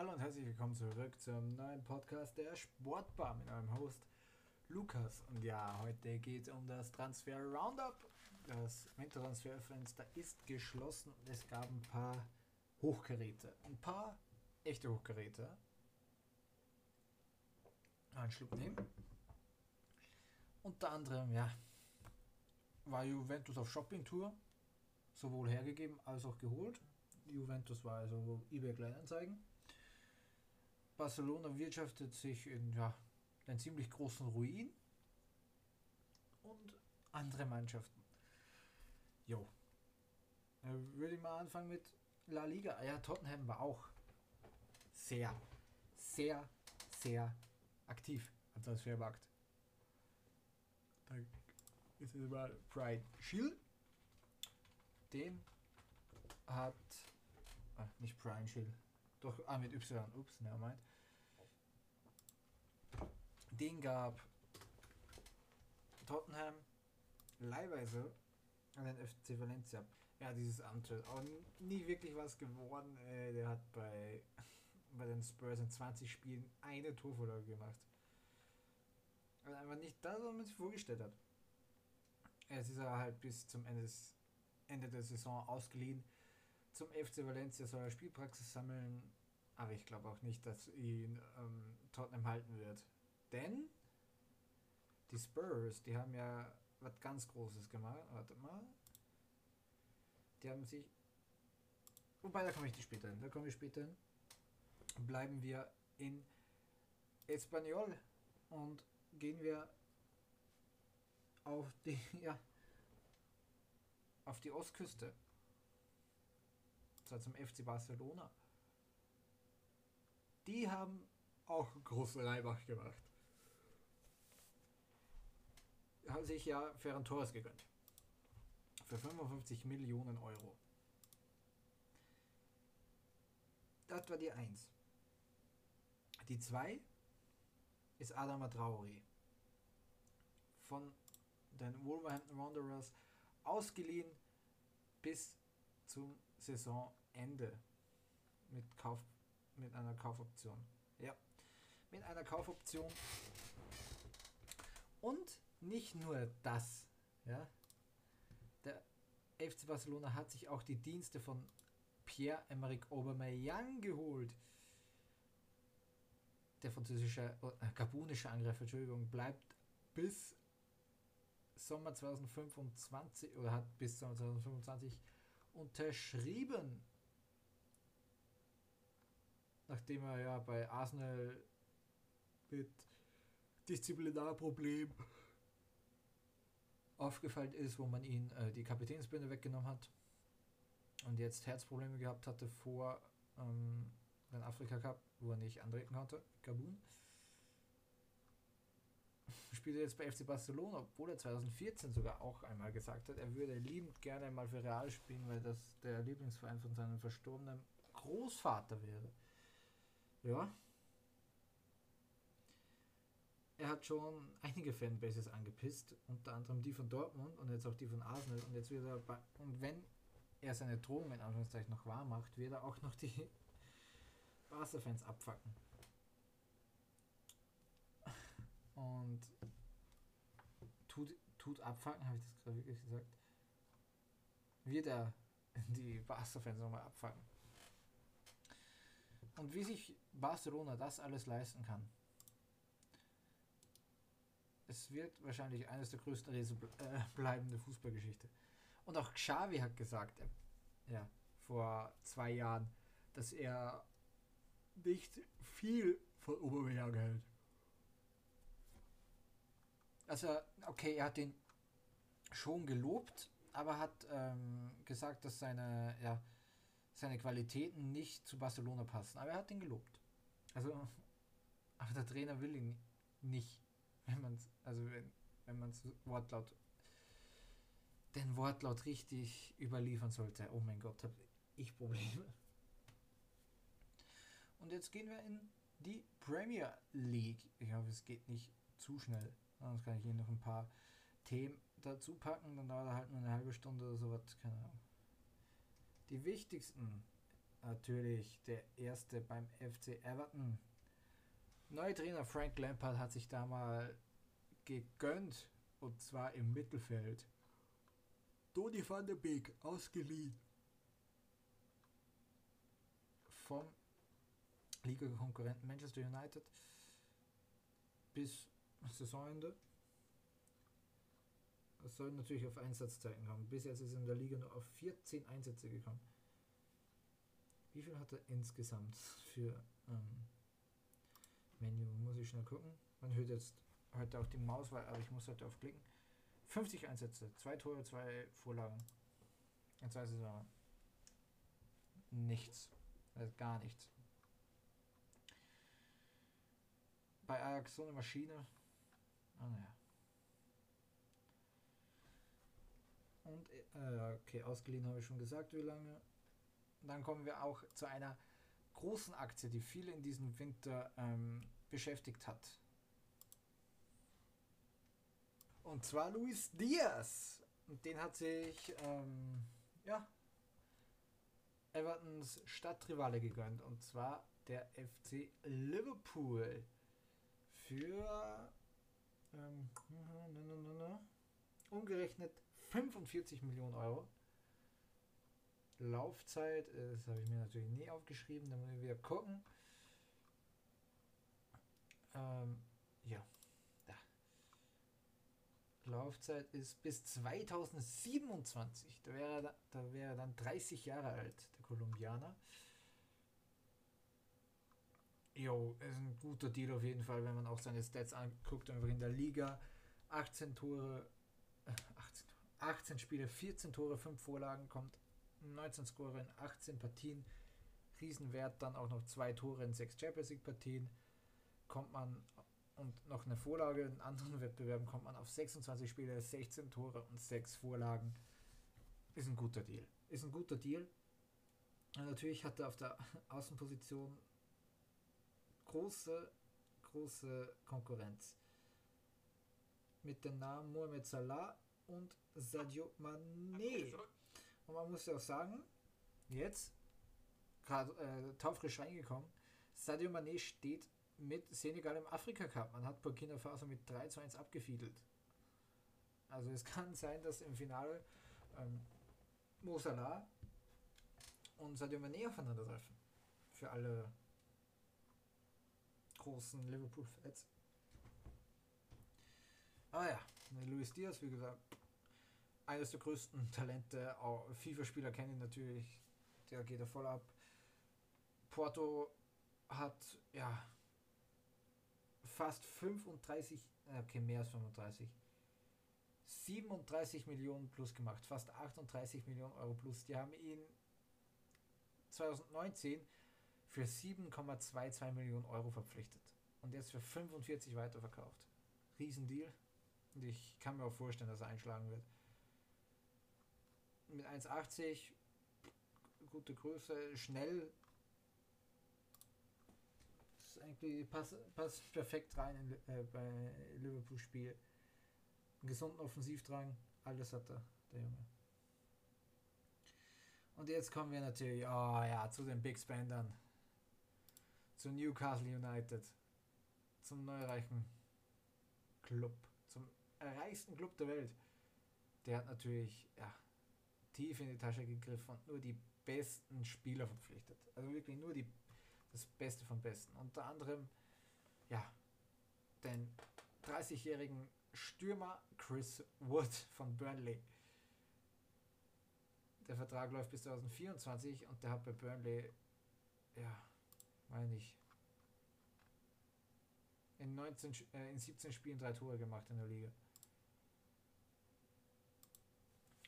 Hallo und herzlich willkommen zurück zum neuen Podcast der Sportbar mit eurem Host Lukas. Und ja, heute geht es um das Transfer Roundup. Das Wintertransferfenster ist geschlossen und es gab ein paar Hochgeräte. Ein paar echte Hochgeräte. Einen Schluck nehmen. Unter anderem, ja, war Juventus auf Shoppingtour, sowohl hergegeben als auch geholt. Juventus war also eBay Kleinanzeigen. Barcelona wirtschaftet sich in ja, einen ziemlich großen Ruin und andere Mannschaften. Jo. Würde ich mal anfangen mit La Liga. Ja, Tottenham war auch sehr, sehr, sehr aktiv am Transfermarkt. Da ist es mal Pride Shield. Den hat. Ah, nicht Brian Shield. Doch, ah, mit Y. Ups, ne, meint. Den gab Tottenham leihweise an den FC Valencia. Ja, dieses Antritt. Aber nie wirklich was geworden. Äh, der hat bei, bei den Spurs in 20 Spielen eine Torvorlage gemacht. Also einfach nicht das, was man sich vorgestellt hat. Jetzt ist er halt bis zum Ende, des, Ende der Saison ausgeliehen. Zum FC Valencia soll er Spielpraxis sammeln, aber ich glaube auch nicht, dass ihn ähm, Tottenham halten wird. Denn die Spurs, die haben ja was ganz Großes gemacht. Warte mal. Die haben sich. Wobei, da komme ich später hin. Da komme ich später hin. Bleiben wir in Espanyol und gehen wir auf die, ja, auf die Ostküste. Zwar zum FC Barcelona. Die haben auch große Leibach gemacht. Hat sich ja Ferran Torres gegönnt. Für 55 Millionen Euro. Das war die 1. Die 2 ist Adama Traori. Von den Wolverhampton Wanderers ausgeliehen bis zum Saisonende mit Kauf mit einer Kaufoption. Ja, mit einer Kaufoption. Und nicht nur das, ja. Der FC Barcelona hat sich auch die Dienste von Pierre-Emerick Aubameyang geholt. Der französische, äh, gabonische Angreifer, Entschuldigung, bleibt bis Sommer 2025 oder hat bis Sommer 2025 unterschrieben. Nachdem er ja bei Arsenal mit Disziplinarproblem aufgefallen ist, wo man ihn äh, die Kapitänsbinde weggenommen hat und jetzt Herzprobleme gehabt hatte vor ähm, den Afrika Cup, wo er nicht antreten konnte, Gabun spielt er jetzt bei FC Barcelona, obwohl er 2014 sogar auch einmal gesagt hat, er würde liebend gerne mal für Real spielen, weil das der Lieblingsverein von seinem verstorbenen Großvater wäre. Ja. Er hat schon einige Fanbases angepisst, unter anderem die von Dortmund und jetzt auch die von Arsenal und jetzt wird er bei, und wenn er seine Drohung in Anführungszeichen noch wahr macht, wird er auch noch die Barca-Fans abfacken. Und tut, tut abfangen, habe ich das gerade wirklich gesagt, wird er die Barca-Fans nochmal abfangen. Und wie sich Barcelona das alles leisten kann, es wird wahrscheinlich eines der größten Rätsel äh, bleiben der Fußballgeschichte. Und auch Xavi hat gesagt, er, ja, vor zwei Jahren, dass er nicht viel von Obermeier hält. Also, okay, er hat den schon gelobt, aber hat ähm, gesagt, dass seine, ja, seine Qualitäten nicht zu Barcelona passen. Aber er hat ihn gelobt. Also, aber der Trainer will ihn nicht, wenn man es, also wenn, wenn man Wortlaut, den Wortlaut richtig überliefern sollte. Oh mein Gott, habe ich Probleme. Und jetzt gehen wir in die Premier League. Ich hoffe, es geht nicht zu schnell. Sonst kann ich hier noch ein paar Themen dazu packen, dann dauert er halt nur eine halbe Stunde oder sowas, keine Ahnung. Die wichtigsten natürlich der erste beim FC Everton. Neuer Trainer Frank Lampard hat sich da mal gegönnt und zwar im Mittelfeld. Donny van de Beek ausgeliehen vom Liga-Konkurrenten Manchester United bis Saisonende. Es soll natürlich auf Einsatzzeiten kommen. Bis jetzt ist er in der Liga nur auf 14 Einsätze gekommen. Wie viel hat er insgesamt für ähm, Menü? Muss ich schnell gucken. Man hört jetzt heute auch die Maus, aber ich muss heute aufklicken. 50 Einsätze, zwei Tore, zwei Vorlagen. In zwei Saison. Nichts. Also gar nichts. Bei Ajax so eine Maschine. Ah naja. Und äh, okay, ausgeliehen habe ich schon gesagt, wie lange. Dann kommen wir auch zu einer großen Aktie, die viele in diesem Winter ähm, beschäftigt hat. Und zwar Luis Diaz. Und den hat sich ähm, ja, Evertons Stadtrivale gegönnt. Und zwar der FC Liverpool. Für ähm, umgerechnet 45 Millionen Euro. Laufzeit, äh, das habe ich mir natürlich nie aufgeschrieben, da müssen wir gucken. Ähm, ja, da. Laufzeit ist bis 2027. Da wäre, da wäre dann 30 Jahre alt, der Kolumbianer. Jo, ist ein guter Deal auf jeden Fall, wenn man auch seine Stats anguckt, einfach in der Liga. 18 Tore, äh, 18, 18 Spiele, 14 Tore, 5 Vorlagen, kommt 19 Scorer in 18 Partien. Riesenwert, dann auch noch zwei Tore in 6 Champions League Partien. Kommt man und noch eine Vorlage in anderen Wettbewerben kommt man auf 26 Spiele, 16 Tore und 6 Vorlagen. Ist ein guter Deal. Ist ein guter Deal. Und natürlich hat er auf der Außenposition große, große Konkurrenz. Mit den Namen Mohamed Salah und Sadio Mané. Und man muss ja auch sagen, jetzt, gerade äh, taufrisch reingekommen, Sadio Mané steht mit Senegal im Afrika Cup. Man hat Burkina Faso mit 3 zu 1 abgefiedelt. Also es kann sein, dass im Finale ähm, Mo Salah und Sadio Mané aufeinandertreffen. Für alle großen Liverpool-Fans. Ah ja, Luis Diaz, wie gesagt, eines der größten Talente. FIFA-Spieler kennen ihn natürlich. Der geht da voll ab. Porto hat ja fast 35, okay, mehr als 35, 37 Millionen plus gemacht, fast 38 Millionen Euro plus. Die haben ihn 2019 für 7,22 Millionen Euro verpflichtet und jetzt für 45 weiterverkauft. Riesendeal. Und ich kann mir auch vorstellen, dass er einschlagen wird mit 1,80, gute Größe, schnell. Das ist eigentlich passt, passt perfekt rein in, äh, bei Liverpool-Spiel. Gesunden Offensivdrang, alles hat er, der Junge. Und jetzt kommen wir natürlich, oh ja, zu den Big Spendern. Zu Newcastle United. Zum neureichen Club. Zum reichsten Club der Welt. Der hat natürlich, ja, tief in die Tasche gegriffen und nur die besten Spieler verpflichtet. Also wirklich nur die, das Beste vom Besten. Unter anderem, ja, den 30-jährigen Stürmer Chris Wood von Burnley. Der Vertrag läuft bis 2024 und der hat bei Burnley, ja, meine ich, in, 19, äh, in 17 Spielen drei Tore gemacht in der Liga.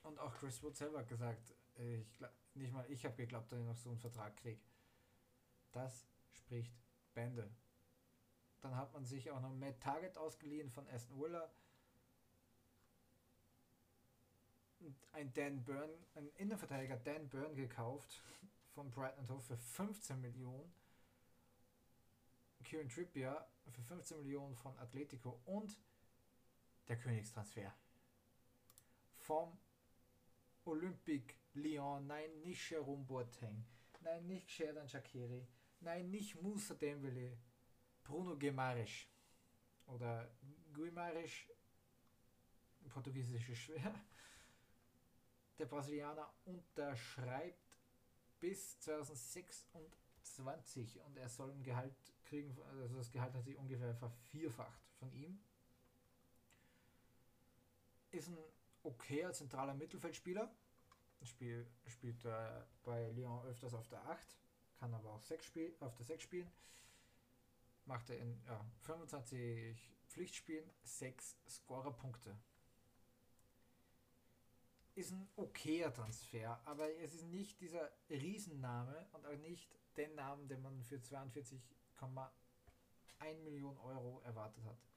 Und auch Chris Wood selber hat gesagt, äh, ich glaub, nicht mal ich habe geglaubt, dass ich noch so einen Vertrag kriege. Das spricht Bände. Dann hat man sich auch noch Matt Target ausgeliehen von Aston Willer. Ein Dan Byrne, ein Innenverteidiger Dan Byrne gekauft von Brighton Hove für 15 Millionen. Kieran Trippier für 15 Millionen von Atletico und der Königstransfer vom Olympique Lyon, nein, nicht Jerome Boateng, Nein, nicht Sherdan Shakiri. Nein, nicht Musa Dembele. Bruno Guimaraes. Oder Guimaraes. Portugiesisch ist schwer. Der Brasilianer unterschreibt bis 2026 und er soll ein Gehalt kriegen, also das Gehalt hat sich ungefähr vervierfacht von ihm. Ist ein okayer zentraler Mittelfeldspieler. Spiel, spielt äh, bei Lyon öfters auf der 8, kann aber auch 6 spiel, auf der 6 spielen. Macht er in ja, 25 Pflichtspielen 6 Scorerpunkte. Ist ein okayer Transfer, aber es ist nicht dieser Riesenname und auch nicht den Namen, den man für 42,1 Millionen Euro erwartet hat.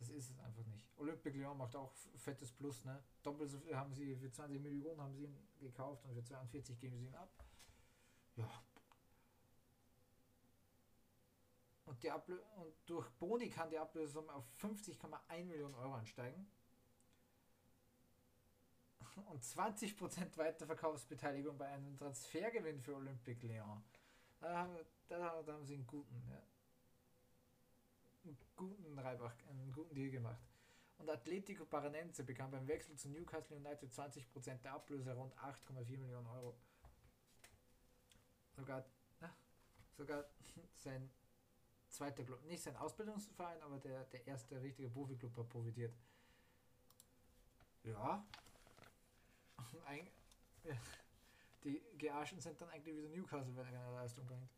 Das ist es einfach nicht. Olympique Lyon macht auch fettes Plus, ne? Doppelt so viel haben sie für 20 Millionen haben sie ihn gekauft und für 42 geben sie ihn ab. Ja. Und, die Ablö und durch Boni kann die Ablösung auf 50,1 Millionen Euro ansteigen. Und 20% Weiterverkaufsbeteiligung bei einem Transfergewinn für Olympique Lyon. Da haben, da, da haben sie einen guten. Ja guten Reibach, einen guten Deal gemacht. Und Atletico Paranense bekam beim Wechsel zu Newcastle United 20% der Ablöse, rund 8,4 Millionen Euro. Sogar, na, sogar sein zweiter Club, nicht sein Ausbildungsverein, aber der, der erste richtige Profi-Club hat profitiert. Ja. Die Gearschen sind dann eigentlich wieder Newcastle, wenn er keine Leistung bringt.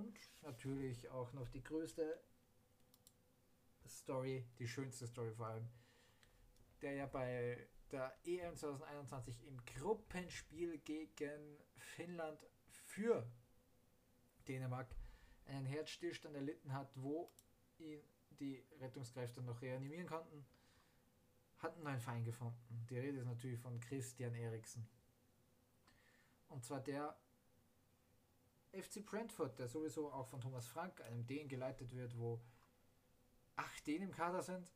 Und natürlich auch noch die größte Story, die schönste Story vor allem, der ja bei der EM 2021 im Gruppenspiel gegen Finnland für Dänemark einen Herzstillstand erlitten hat, wo ihn die Rettungskräfte noch reanimieren konnten, hat einen neuen Feind gefunden. Die Rede ist natürlich von Christian Eriksen. Und zwar der FC Brentford, der sowieso auch von Thomas Frank, einem Dänen, geleitet wird, wo acht Dänen im Kader sind,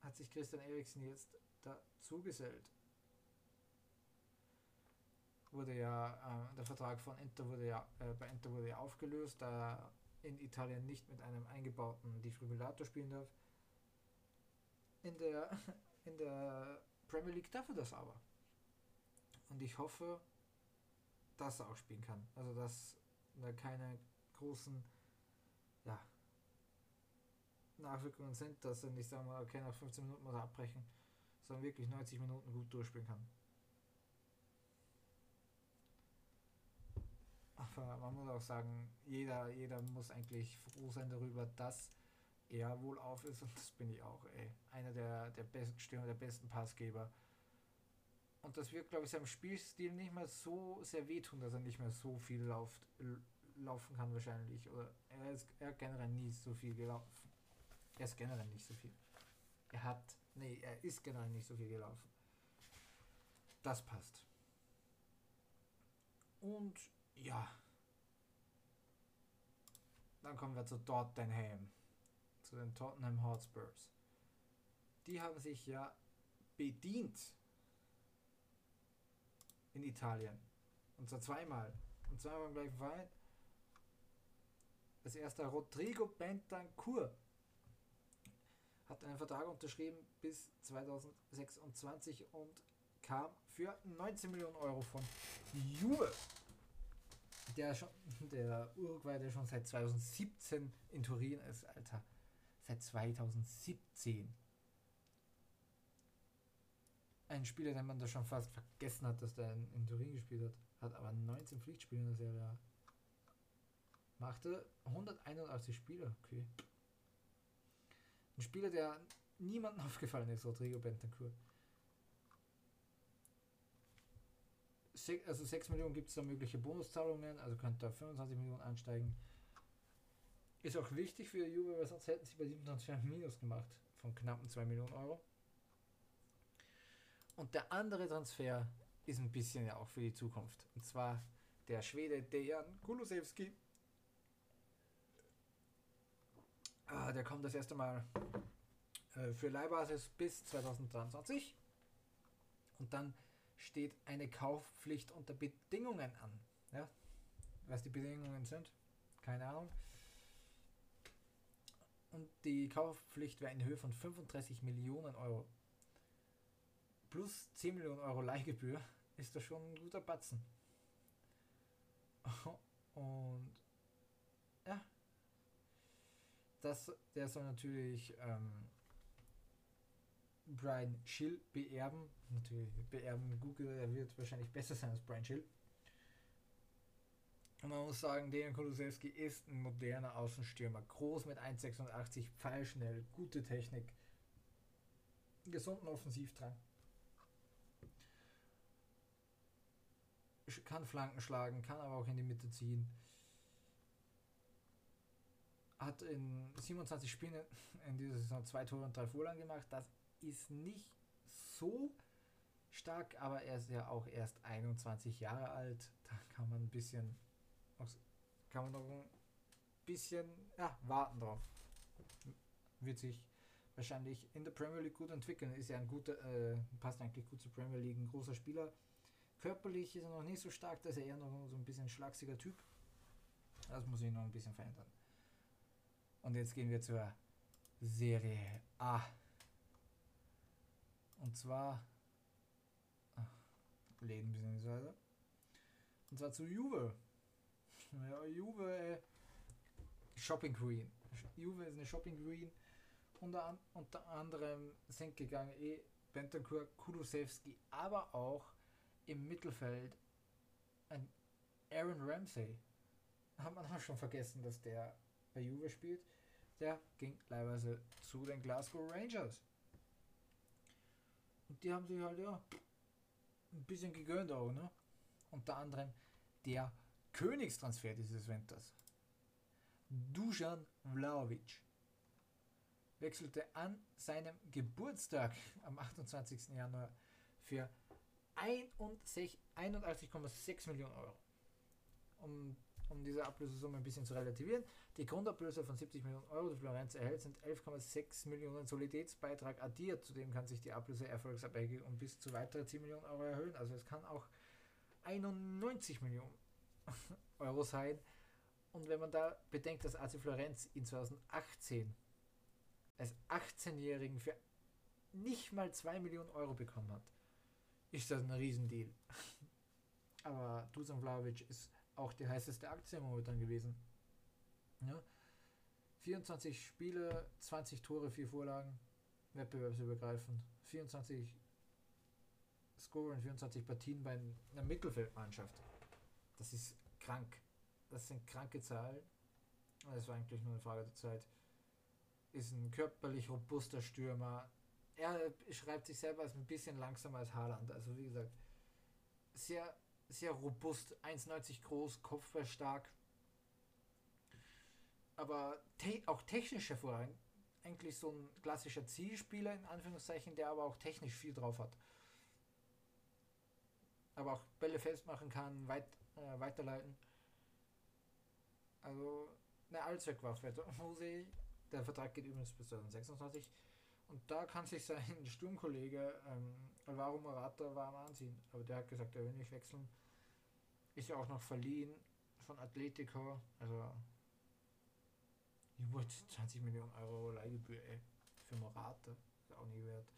hat sich Christian Eriksen jetzt dazu gesellt. Wurde ja, äh, der Vertrag von Enter wurde ja, äh, bei Enter wurde ja aufgelöst, da er in Italien nicht mit einem eingebauten Defibrillator spielen darf. In der, in der Premier League darf er das aber. Und ich hoffe, dass er auch spielen kann. Also dass da keine großen ja, Nachwirkungen sind, dass er nicht sagen wir, okay, nach 15 Minuten muss er abbrechen, sondern wirklich 90 Minuten gut durchspielen kann. Aber man muss auch sagen, jeder, jeder muss eigentlich froh sein darüber, dass er wohl auf ist und das bin ich auch, ey. Einer der, der besten Stürmer, der besten Passgeber und das wird, glaube ich, seinem Spielstil nicht mehr so sehr wehtun, dass er nicht mehr so viel lauft, laufen kann wahrscheinlich. Oder er ist er generell nie so viel gelaufen. Er ist generell nicht so viel. Er hat, nee, er ist generell nicht so viel gelaufen. Das passt. Und ja. Dann kommen wir zu Tottenham. Zu den Tottenham Hotspurs. Die haben sich ja bedient in Italien. Und zwar zweimal. Und zweimal im gleichen Verein. Das erste Rodrigo Bentancur hat einen Vertrag unterschrieben bis 2026 und kam für 19 Millionen Euro von Juve. Der, schon, der Uruguay, der schon seit 2017 in Turin ist, Alter. Seit 2017 ein Spieler, den man da schon fast vergessen hat, dass der in, in Turin gespielt hat, hat aber 19 Pflichtspiele in der Serie. Machte 181 Spiele, okay. Ein Spieler, der niemandem aufgefallen ist, Rodrigo Bentancur. also 6 Millionen gibt es da mögliche Bonuszahlungen, also könnte da 25 Millionen ansteigen. Ist auch wichtig für Juve, weil sonst hätten sie bei diesem Transfer Minus gemacht von knappen 2 Millionen Euro. Und der andere Transfer ist ein bisschen ja auch für die Zukunft. Und zwar der Schwede Dejan Kulusewski. Ah, der kommt das erste Mal äh, für Leihbasis bis 2023. Und dann steht eine Kaufpflicht unter Bedingungen an. Ja? Was die Bedingungen sind, keine Ahnung. Und die Kaufpflicht wäre in Höhe von 35 Millionen Euro. Plus 10 Millionen Euro Leihgebühr ist das schon ein guter Batzen. Und ja, das, der soll natürlich ähm, Brian Schill beerben. Natürlich beerben Google, er wird wahrscheinlich besser sein als Brian Schill. Und man muss sagen, Dejan Kulusewski ist ein moderner Außenstürmer. Groß mit 1,86, pfeilschnell, gute Technik, gesunden Offensivdrang. Kann Flanken schlagen, kann aber auch in die Mitte ziehen. Hat in 27 Spielen in dieser Saison zwei Tore und drei Vorlagen gemacht. Das ist nicht so stark, aber er ist ja auch erst 21 Jahre alt. Da kann man ein bisschen kann man noch ein bisschen ja, warten drauf. Wird sich wahrscheinlich in der Premier League gut entwickeln. Ist ja ein guter, äh, passt eigentlich gut zur Premier League, ein großer Spieler. Körperlich ist er noch nicht so stark, da ist er eher noch so ein bisschen schlagsiger Typ. Das muss ich noch ein bisschen verändern. Und jetzt gehen wir zur Serie A. Und zwar. Läden bzw. Und zwar zu Juve. Ja, Juve, äh, Shopping Queen. Juve ist eine Shopping Queen. Unter, an, unter anderem sind gegangen eh Bentancur, Kulusewski, aber auch im Mittelfeld ein Aaron Ramsey. Hat man auch schon vergessen, dass der bei Juve spielt. Der ging leihweise zu den Glasgow Rangers. Und die haben sich halt ja ein bisschen gegönnt auch, ne? Unter anderem der Königstransfer dieses Winters. Dusan Vlaovic wechselte an seinem Geburtstag am 28. Januar für 81,6 Millionen Euro. Um, um diese Ablösesumme ein bisschen zu relativieren, die Grundablöse von 70 Millionen Euro, die Florenz erhält, sind 11,6 Millionen Soliditätsbeitrag addiert. Zudem kann sich die Ablöse erfolgsabhängig um bis zu weitere 10 Millionen Euro erhöhen. Also es kann auch 91 Millionen Euro sein. Und wenn man da bedenkt, dass AC Florenz in 2018 als 18-Jährigen für nicht mal 2 Millionen Euro bekommen hat, ist das ein Riesendeal. Aber Dusan Vlaovic ist auch die heißeste Aktie momentan gewesen. Ja? 24 Spiele, 20 Tore, 4 Vorlagen, wettbewerbsübergreifend, 24 Score und 24 Partien bei einer Mittelfeldmannschaft. Das ist krank. Das sind kranke Zahlen. Das war eigentlich nur eine Frage der Zeit. Ist ein körperlich robuster Stürmer. Er schreibt sich selber als ein bisschen langsamer als Haaland. Also wie gesagt, sehr, sehr robust, 1,90 groß, Kopfball stark. Aber te auch technisch hervorragend. Eigentlich so ein klassischer Zielspieler in Anführungszeichen, der aber auch technisch viel drauf hat. Aber auch Bälle festmachen kann, weit äh, weiterleiten. Also eine Allzweckwaffe. Jose, der Vertrag geht übrigens bis 2026. Und da kann sich sein Sturmkollege ähm, Alvaro Morata warm anziehen. Aber der hat gesagt, er will nicht wechseln. Ist ja auch noch verliehen von Atletico. Also über 20 Millionen Euro Leihgebühr, ey. Für Morata. Ist auch nie wert.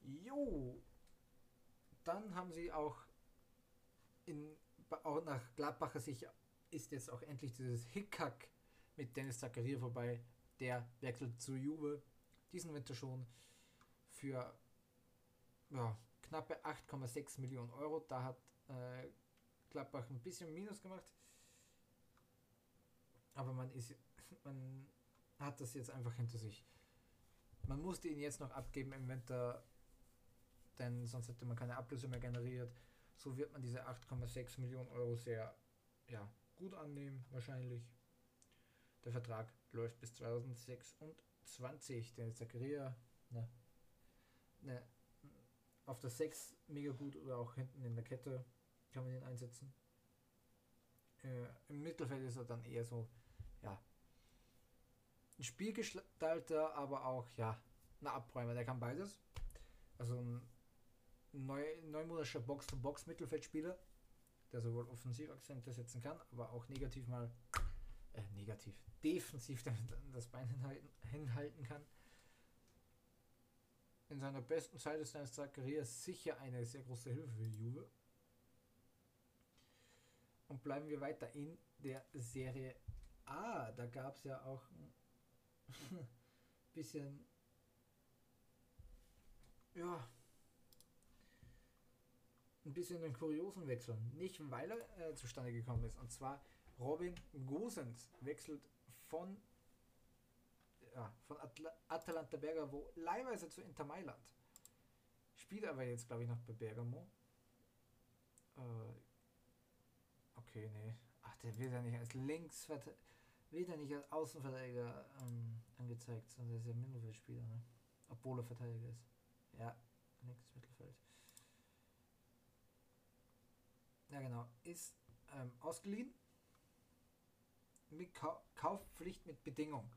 Jo, dann haben sie auch in auch nach Gladbacher Sicht ist jetzt auch endlich dieses Hickhack mit Dennis Zakaria vorbei. Der wechselt zu Juve diesen Winter schon für ja, knappe 8,6 Millionen Euro. Da hat äh, Gladbach ein bisschen Minus gemacht. Aber man ist man hat das jetzt einfach hinter sich. Man musste ihn jetzt noch abgeben im Winter denn sonst hätte man keine Ablöse mehr generiert. So wird man diese 8,6 Millionen Euro sehr ja, gut annehmen, wahrscheinlich. Der Vertrag läuft bis 2026. Der Zakaria ne, ne, auf der 6 mega gut oder auch hinten in der Kette kann man ihn einsetzen. Äh, Im Mittelfeld ist er dann eher so, ja, ein Spielgestalter, aber auch, ja, ein Abräumer, der kann beides. Also ein neu, neumodischer Box-to-Box-Mittelfeldspieler, der sowohl offensiv Akzente setzen kann, aber auch negativ mal, äh, negativ, defensiv das Bein hinhalten, hinhalten kann. In seiner besten Zeit ist Dennis Zacharias sicher eine sehr große Hilfe für Juve. Und bleiben wir weiter in der Serie A. Da gab es ja auch ein bisschen, ja, ein bisschen einen kuriosen Wechsel. Nicht weil er äh, zustande gekommen ist. Und zwar Robin Gosens wechselt von, ja, von Atla Atalanta Bergamo leihweise zu Inter Mailand. Spielt aber jetzt, glaube ich, noch bei Bergamo. Äh, okay, nee. Ach, der wird ja nicht als Linksverteidiger, wird ja nicht als Außenverteidiger ähm, angezeigt, sondern der ist ja Mittelfeldspieler, ne? Obwohl er Verteidiger ist. Ja, links Mittelfeld. Ja, genau. Ist ähm, ausgeliehen. Mit Kau Kaufpflicht mit Bedingung.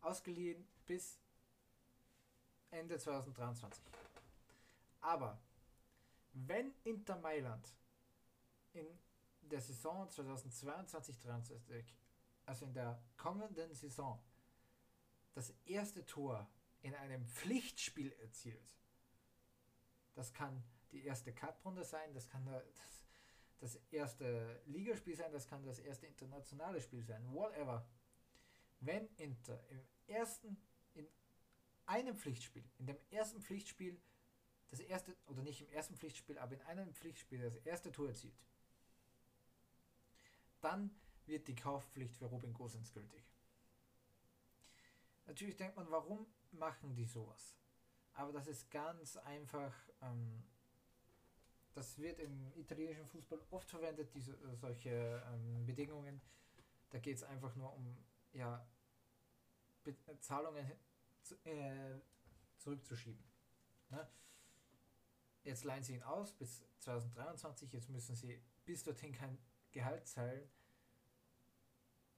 Ausgeliehen bis Ende 2023. Aber wenn Inter Mailand in der Saison 2022-23, also in der kommenden Saison, das erste Tor in einem Pflichtspiel erzielt, das kann die erste Cup-Runde sein, das kann das das erste Ligaspiel sein, das kann das erste internationale Spiel sein, whatever. Wenn Inter im ersten, in einem Pflichtspiel, in dem ersten Pflichtspiel, das erste, oder nicht im ersten Pflichtspiel, aber in einem Pflichtspiel das erste Tor erzielt, dann wird die Kaufpflicht für Robin Gosens gültig. Natürlich denkt man, warum machen die sowas? Aber das ist ganz einfach ähm, das wird im italienischen Fußball oft verwendet, diese äh, solche ähm, Bedingungen. Da geht es einfach nur um ja, äh, Zahlungen zu, äh, zurückzuschieben. Ne? Jetzt leihen sie ihn aus bis 2023, jetzt müssen sie bis dorthin kein Gehalt zahlen.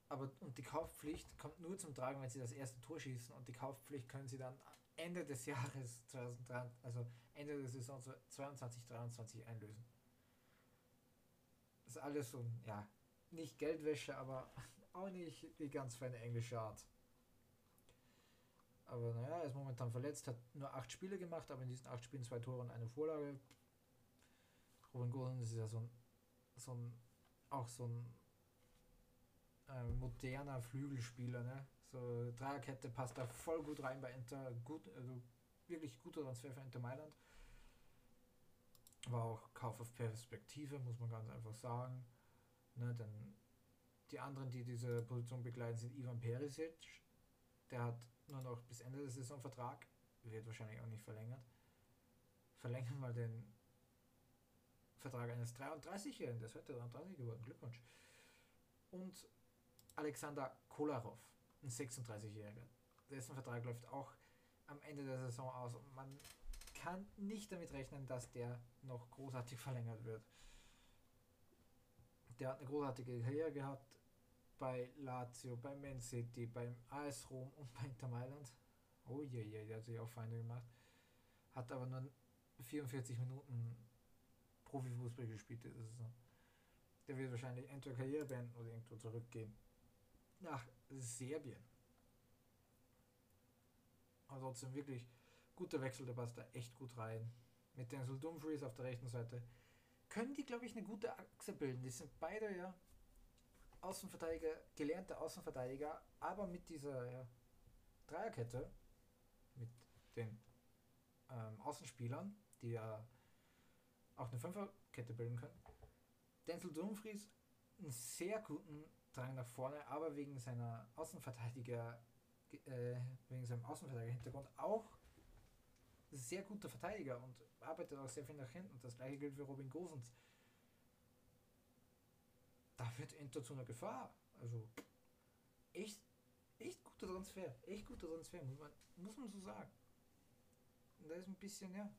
Aber und die Kaufpflicht kommt nur zum Tragen, wenn sie das erste Tor schießen und die Kaufpflicht können sie dann Ende des Jahres 2003, also Ende der Saison 22, 23 einlösen. Das ist alles so, ja, nicht Geldwäsche, aber auch nicht die ganz feine englische Art. Aber naja, er ist momentan verletzt, hat nur acht Spiele gemacht, aber in diesen acht Spielen zwei Tore und eine Vorlage. Robin Gosens ist ja so ein, so ein auch so ein äh, moderner Flügelspieler, ne? So Dreierkette passt da voll gut rein bei Inter. Gut, also wirklich guter Transfer für Inter Mailand. War auch Kauf auf Perspektive, muss man ganz einfach sagen. Ne, denn die anderen, die diese Position begleiten, sind Ivan Perisic. Der hat nur noch bis Ende der Saison Vertrag. Wird wahrscheinlich auch nicht verlängert. Verlängern mal den Vertrag eines 33-Jährigen. Der ist heute 33 geworden. Glückwunsch. Und Alexander Kolarov ein 36-Jähriger. Dessen Vertrag läuft auch am Ende der Saison aus und man kann nicht damit rechnen, dass der noch großartig verlängert wird. Der hat eine großartige Karriere gehabt bei Lazio, bei Man City, beim AS Rom und bei Inter Mailand. Oh je, je, der hat sich auch Feinde gemacht. Hat aber nur 44 Minuten Profifußball gespielt diese Saison. Der wird wahrscheinlich entweder Karriere beenden oder irgendwo zurückgehen nach Serbien. Also trotzdem wirklich guter Wechsel, der passt da echt gut rein. Mit Denzel Dumfries auf der rechten Seite. Können die, glaube ich, eine gute Achse bilden. Die sind beide ja Außenverteidiger, gelernte Außenverteidiger, aber mit dieser ja, Dreierkette, mit den ähm, Außenspielern, die ja auch eine Fünferkette bilden können. Denzel Dumfries einen sehr guten Drang nach vorne, aber wegen seiner Außenverteidiger, äh, wegen seinem Außenverteidiger-Hintergrund auch sehr guter Verteidiger und arbeitet auch sehr viel nach hinten. Das gleiche gilt für Robin Gosens. Da wird Inter zu einer Gefahr. Also echt, echt guter Transfer. Echt guter Transfer, muss man, muss man so sagen. Und da ist ein bisschen, ja,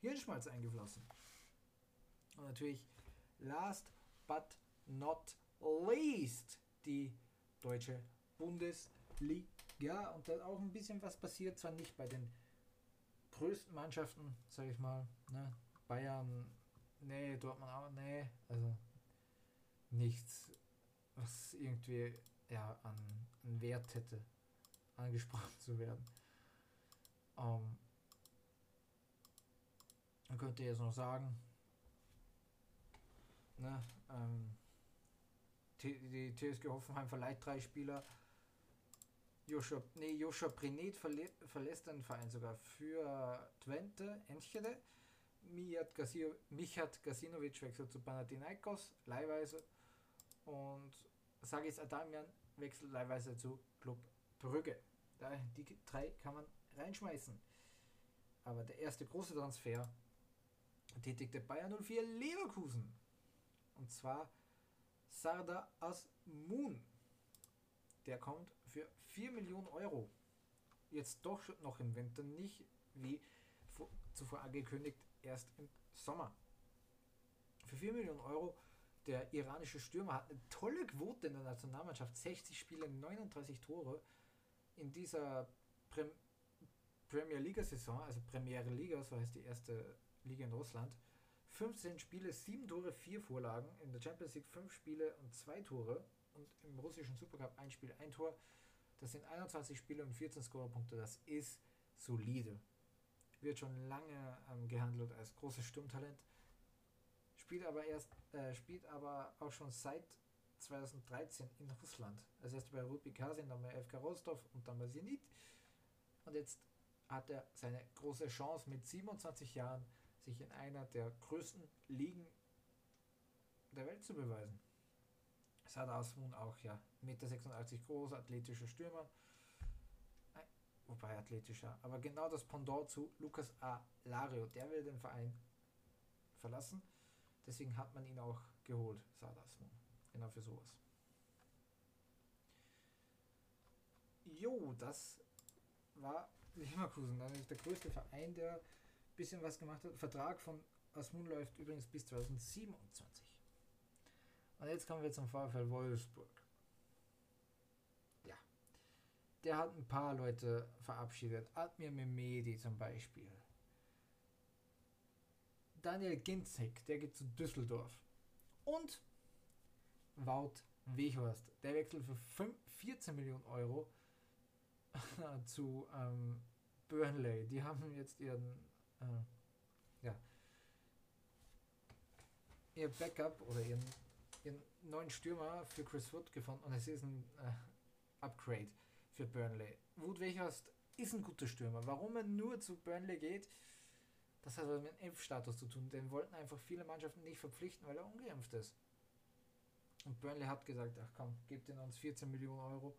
Hirnschmalz eingeflossen. Und natürlich, last but not least die deutsche Bundesliga. Und da auch ein bisschen was passiert, zwar nicht bei den größten Mannschaften, sage ich mal, ne? Bayern, nee, Dortmund auch, nee, also nichts, was irgendwie ja, an, an Wert hätte, angesprochen zu werden. Ähm, man könnte jetzt noch sagen, ne, ähm, die TSG Hoffenheim verleiht drei Spieler. Joshua, nee, Joshua Prinet verlä verlässt den Verein sogar für Twente, Enschede. Mijat, Gasio, Michat Gasinovic wechselt zu Panathinaikos, leihweise. Und Sagis Adamian wechselt leihweise zu Club Brügge. Da, die drei kann man reinschmeißen. Aber der erste große Transfer tätigte Bayern 04 Leverkusen. Und zwar Sarda Asmun. Der kommt für 4 Millionen Euro. Jetzt doch noch im Winter, nicht wie zuvor angekündigt, erst im Sommer. Für 4 Millionen Euro. Der iranische Stürmer hat eine tolle Quote in der Nationalmannschaft. 60 Spiele, 39 Tore. In dieser Prem Premier Liga-Saison, also Premiere Liga, so heißt die erste Liga in Russland, 15 Spiele, 7 Tore, 4 Vorlagen. In der Champions League 5 Spiele und 2 Tore. Und im russischen Supercup 1 Spiel, 1 Tor. Das sind 21 Spiele und 14 Scorerpunkte. Das ist solide. Wird schon lange ähm, gehandelt als großes Sturmtalent. Spielt aber erst, äh, spielt aber auch schon seit 2013 in Russland. Also erst bei Rudby Kasin, dann bei FK Rostov und dann bei Zenit. Und jetzt hat er seine große Chance mit 27 Jahren sich in einer der größten Ligen der Welt zu beweisen. Sada Asmun auch, ja. 1,86 Meter groß, athletischer Stürmer. Wobei athletischer. Aber genau das Pendant zu Lucas A. Lario. Der will den Verein verlassen. Deswegen hat man ihn auch geholt, Sada Asmun. Genau für sowas. Jo, das war Leverkusen. Dann ist der größte Verein, der bisschen was gemacht hat. Vertrag von Asmun läuft übrigens bis 2027. Und jetzt kommen wir zum VfL Wolfsburg. Ja. Der hat ein paar Leute verabschiedet. Admir Memedi zum Beispiel. Daniel Ginzek, der geht zu Düsseldorf. Und Wout Weghorst, der wechselt für 5, 14 Millionen Euro zu ähm, Burnley. Die haben jetzt ihren äh, ja, ihr Backup oder ihren, ihren neuen Stürmer für Chris Wood gefunden und es ist ein äh, Upgrade für Burnley. Wood Weghorst ist ein guter Stürmer. Warum er nur zu Burnley geht, das hat mit dem Impfstatus zu tun. Den wollten einfach viele Mannschaften nicht verpflichten, weil er ungeimpft ist. Und Burnley hat gesagt, ach komm, gebt den uns 14 Millionen Euro.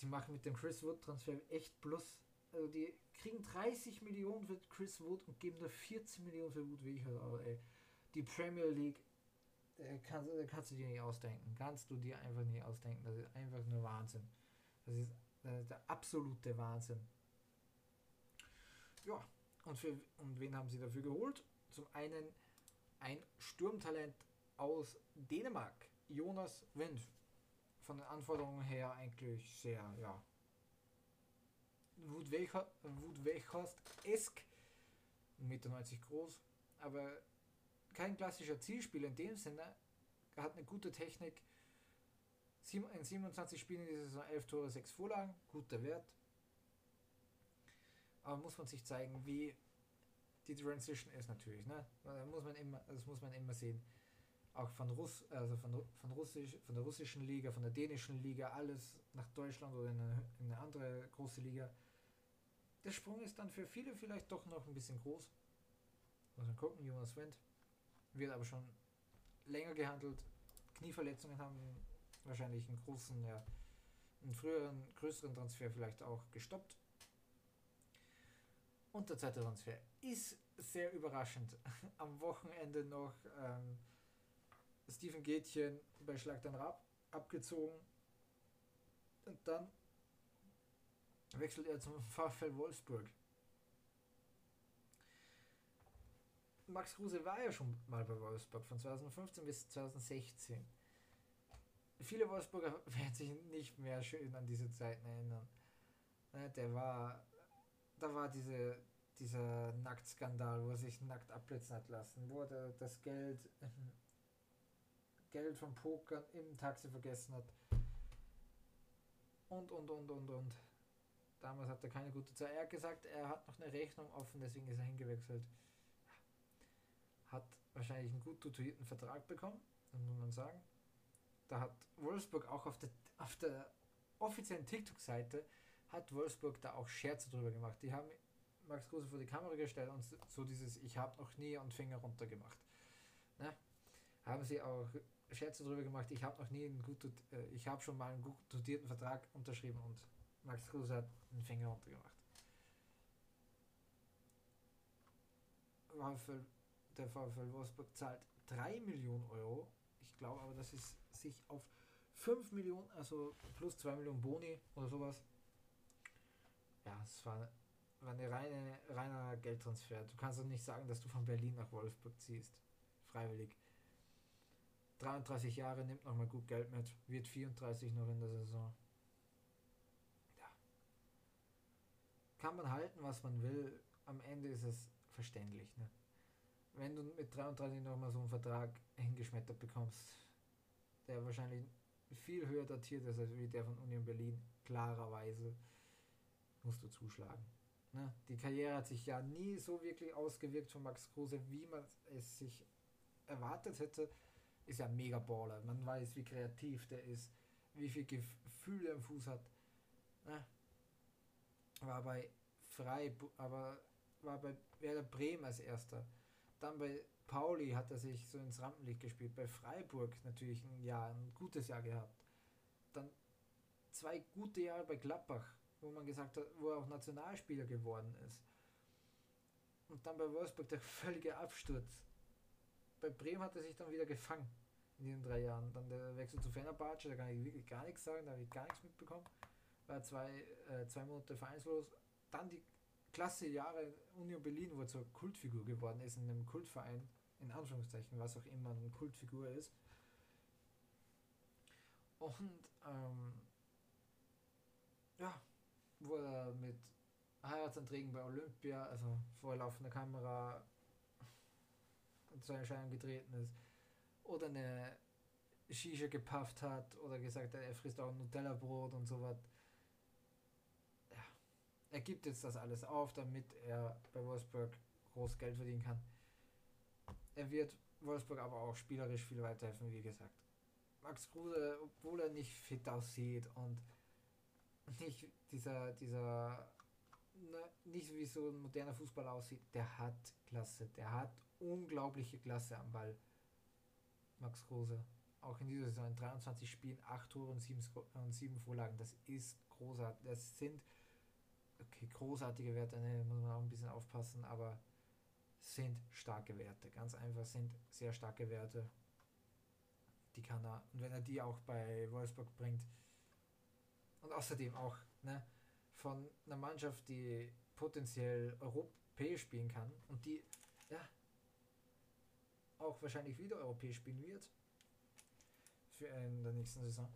Die machen mit dem Chris Wood Transfer echt plus also die kriegen 30 Millionen für Chris Wood und geben nur 14 Millionen für Wood Weghorst. Aber ey, die Premier League, äh, kann, äh, kannst du dir nicht ausdenken. Kannst du dir einfach nicht ausdenken. Das ist einfach nur Wahnsinn. Das ist, das ist der absolute Wahnsinn. Ja, und, für, und wen haben sie dafür geholt? Zum einen ein Sturmtalent aus Dänemark, Jonas Wind. Von den Anforderungen her eigentlich sehr, ja, Wood Weghorst-esk, 1,90 Meter groß, aber kein klassischer Zielspieler in dem Sinne. Er hat eine gute Technik. In 27 Spielen in dieser Saison 11 Tore, 6 Vorlagen, guter Wert. Aber muss man sich zeigen, wie die Transition ist natürlich. Ne? Da muss man immer, das muss man immer sehen. Auch von, Russ, also von, von, Russisch, von der russischen Liga, von der dänischen Liga, alles nach Deutschland oder in eine, in eine andere große Liga der Sprung ist dann für viele vielleicht doch noch ein bisschen groß. Muss man gucken, Jonas Wendt wird aber schon länger gehandelt. Knieverletzungen haben wahrscheinlich einen großen, ja, einen früheren, größeren Transfer vielleicht auch gestoppt. Und der zweite Transfer ist sehr überraschend. Am Wochenende noch ähm, Steven Gätchen bei Schlag den Rab abgezogen. Und dann wechselt er zum VfL Wolfsburg. Max Kruse war ja schon mal bei Wolfsburg von 2015 bis 2016. viele Wolfsburger werden sich nicht mehr schön an diese Zeiten erinnern. Ne, der war, da war diese, dieser Nacktskandal, wo er sich nackt abblitzen hat lassen, wo er das Geld, Geld vom Pokern im Taxi vergessen hat. Und, und, und, und, und. Damals hat er keine gute Zeit. Er hat gesagt, er hat noch eine Rechnung offen, deswegen ist er hingewechselt. Hat wahrscheinlich einen gut tutorierten Vertrag bekommen, muss man sagen. Da hat Wolfsburg auch auf der, auf der offiziellen TikTok-Seite hat Wolfsburg da auch Scherze drüber gemacht. Die haben Max Kruse vor die Kamera gestellt und so dieses Ich habe noch nie und Finger runter gemacht. Ne? Haben sie auch Scherze drüber gemacht, ich habe noch nie einen gut, äh, ich habe schon mal einen gut dotierten Vertrag unterschrieben und Max hat einen Finger runter gemacht. VfL, der VfL Wolfsburg zahlt 3 Millionen Euro. Ich glaube aber, dass es sich auf 5 Millionen, also plus 2 Millionen Boni oder sowas. Ja, es war, war eine reine, reiner Geldtransfer. Du kannst doch nicht sagen, dass du von Berlin nach Wolfsburg ziehst. Freiwillig. 33 Jahre, nimmt nochmal gut Geld mit, wird 34 noch in der Saison. Kann man halten, was man will. Am Ende ist es verständlich. Ne? Wenn du mit 33 nochmal so einen Vertrag hingeschmettert bekommst, der wahrscheinlich viel höher datiert ist als der von Union Berlin, klarerweise musst du zuschlagen. Ne? Die Karriere hat sich ja nie so wirklich ausgewirkt von Max Kruse, wie man es sich erwartet hätte ist ja mega Baller. Man weiß, wie kreativ der ist, wie viel Gefühl er im Fuß hat. Ne? War bei Freiburg, aber war bei Werder Bremen als erster. Dann bei Pauli hat er sich so ins Rampenlicht gespielt. Bei Freiburg natürlich ein Jahr, ein gutes Jahr gehabt. Dann zwei gute Jahre bei Gladbach, wo man gesagt hat, wo er auch Nationalspieler geworden ist. Und dann bei Wolfsburg der völlige Absturz bei Bremen hat er sich dann wieder gefangen in diesen drei Jahren. Dann der Wechsel zu Fenerbahce, da kann ich wirklich gar nichts sagen, da habe ich gar nichts mitbekommen. War zwei, äh, zwei Monate vereinslos. Dann die klasse Jahre Union Berlin, wo er zur Kultfigur geworden ist, in einem Kultverein, in Anführungszeichen, was auch immer eine Kultfigur ist. Und ähm, ja, wurde er mit Heiratsanträgen bei Olympia, also vorlaufender Kamera, zu Erscheinung getreten ist oder eine Shisha gepafft hat oder gesagt hat, er frisst auch Nutella-Brot und so was. Ja. Er gibt jetzt das alles auf, damit er bei Wolfsburg groß Geld verdienen kann. Er wird Wolfsburg aber auch spielerisch viel weiterhelfen, wie gesagt. Max Kruse, obwohl er nicht fit aussieht und nicht dieser, dieser, ne, nicht wie so ein moderner Fußball aussieht, der hat Klasse, der hat unglaubliche Klasse am Ball. Max Kruse. Auch in dieser Saison 23 Spielen, 8 Tore und 7, und 7 Vorlagen. Das ist großartig. Das sind okay, großartige Werte, ne, muss man auch ein bisschen aufpassen, aber sind starke Werte. Ganz einfach sind sehr starke Werte. Die kann er, und wenn er die auch bei Wolfsburg bringt, und außerdem auch ne, von einer Mannschaft, die potenziell europäisch spielen kann und die ja, auch wahrscheinlich wieder europäisch spielen wird für in der nächsten Saison,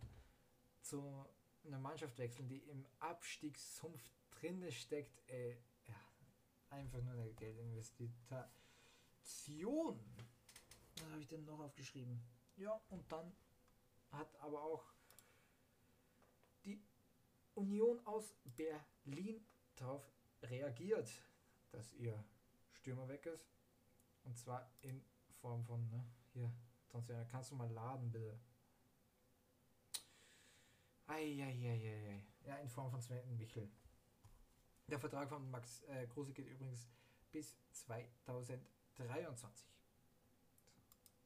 zu einer Mannschaft wechseln, die im Abstiegssumpf drinne steckt, äh, ja, einfach nur eine Geldinvestition. Was habe ich denn noch aufgeschrieben? Ja, und dann hat aber auch die Union aus Berlin darauf reagiert, dass ihr Stürmer weg ist. Und zwar in Form von, ne? Hier, Transfer. Kannst du mal laden, bitte? Eieieiei. Ja, in Form von Sven Michel. Der Vertrag von Max äh, Kruse geht übrigens bis 2023.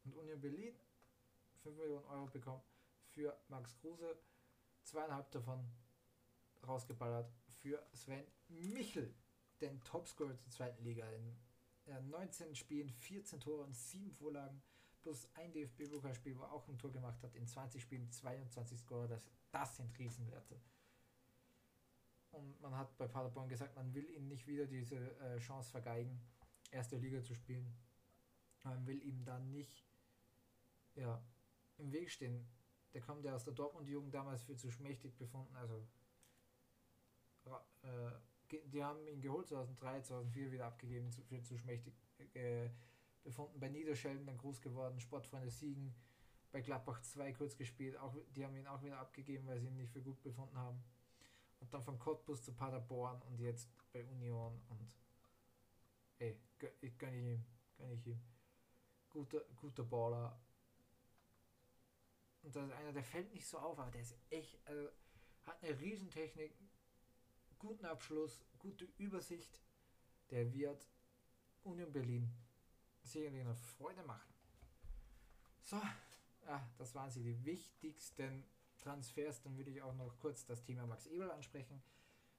Und Union Berlin 5 Millionen Euro bekommen für Max Kruse, zweieinhalb davon rausgeballert für Sven Michel, den Topscorer der zweiten Liga in er hat 19 Spielen, 14 Tore und 7 Vorlagen, plus ein DFB-Pokalspiel, wo er auch ein Tor gemacht hat, in 20 Spielen 22 Scorer, das, das sind Riesenwerte. Und man hat bei Paderborn gesagt, man will ihm nicht wieder diese äh, Chance vergeigen, erste Liga zu spielen. Man will ihm dann nicht ja, im Weg stehen. Der kommt ja aus der Dortmund-Jugend damals für zu schmächtig befunden. Also, äh, die haben ihn geholt 2003, 2004 wieder abgegeben für zu schmächtig äh, befunden. Bei Niederschelden dann groß geworden, Sportfreunde Siegen. Bei Gladbach 2 kurz gespielt, auch, die haben ihn auch wieder abgegeben, weil sie ihn nicht für gut befunden haben. Und dann von Cottbus zu Paderborn und jetzt bei Union und ey, ich gönne ihm, gönne ich ihm. Guter, guter Baller. Und das ist einer, der fällt nicht so auf, aber der ist echt, also, hat eine Riesentechnik, guten Abschluss, gute Übersicht. Der wird Union Berlin sicherlich eine Freude machen. So, ja, das waren sie, die wichtigsten Transfers. Dann würde ich auch noch kurz das Thema Max Eberl ansprechen.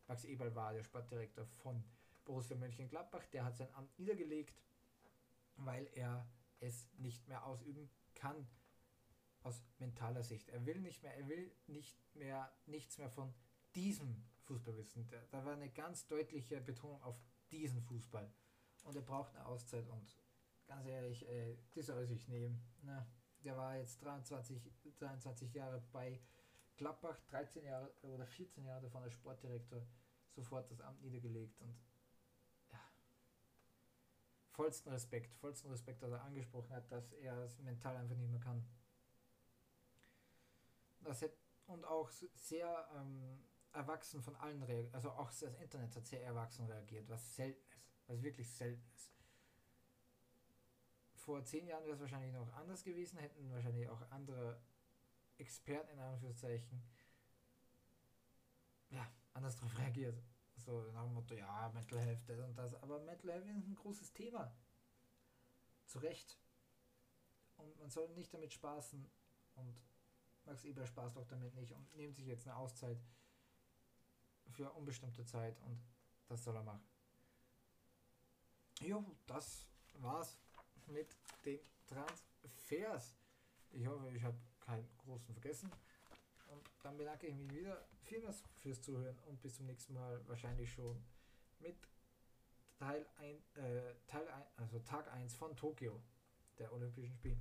Max Eberl war der Sportdirektor von Borussia Mönchengladbach. Der hat sein Amt niedergelegt, weil er es nicht mehr ausüben kann aus mentaler Sicht. Er will nicht mehr, er will nicht mehr nichts mehr von diesem Fußball wissen. Da, war eine ganz deutliche Betonung auf diesen Fußball. Und er braucht eine Auszeit und ganz ehrlich, äh, die soll sich nehmen. Na, der war jetzt 23, 23 Jahre bei Gladbach, 13 Jahre oder 14 Jahre davon als Sportdirektor, sofort das Amt niedergelegt und ja, vollsten Respekt, vollsten Respekt, dass er angesprochen hat, dass er es mental einfach nicht mehr kann. Das hat, und auch sehr ähm, erwachsen von allen reagiert, also auch das Internet hat sehr erwachsen reagiert, was selten ist, was wirklich selten ist vor zehn Jahren wäre es wahrscheinlich noch anders gewesen, hätten wahrscheinlich auch andere Experten in Anführungszeichen ja, anders darauf reagiert. So nach dem Motto, ja, Mental Health, das und das. Aber Mental Health ist ein großes Thema. Zu Recht. Und man soll nicht damit spaßen. Und Max Eber spaßt auch damit nicht und nimmt sich jetzt eine Auszeit für unbestimmte Zeit und das soll er machen. Jo, das war's mit den Transfers. Ich hoffe, ich habe keinen großen vergessen. Und dann bedanke ich mich wieder vielmals fürs Zuhören und bis zum nächsten Mal wahrscheinlich schon mit Teil 1, äh, Teil 1, also Tag 1 von Tokio, der Olympischen Spiele.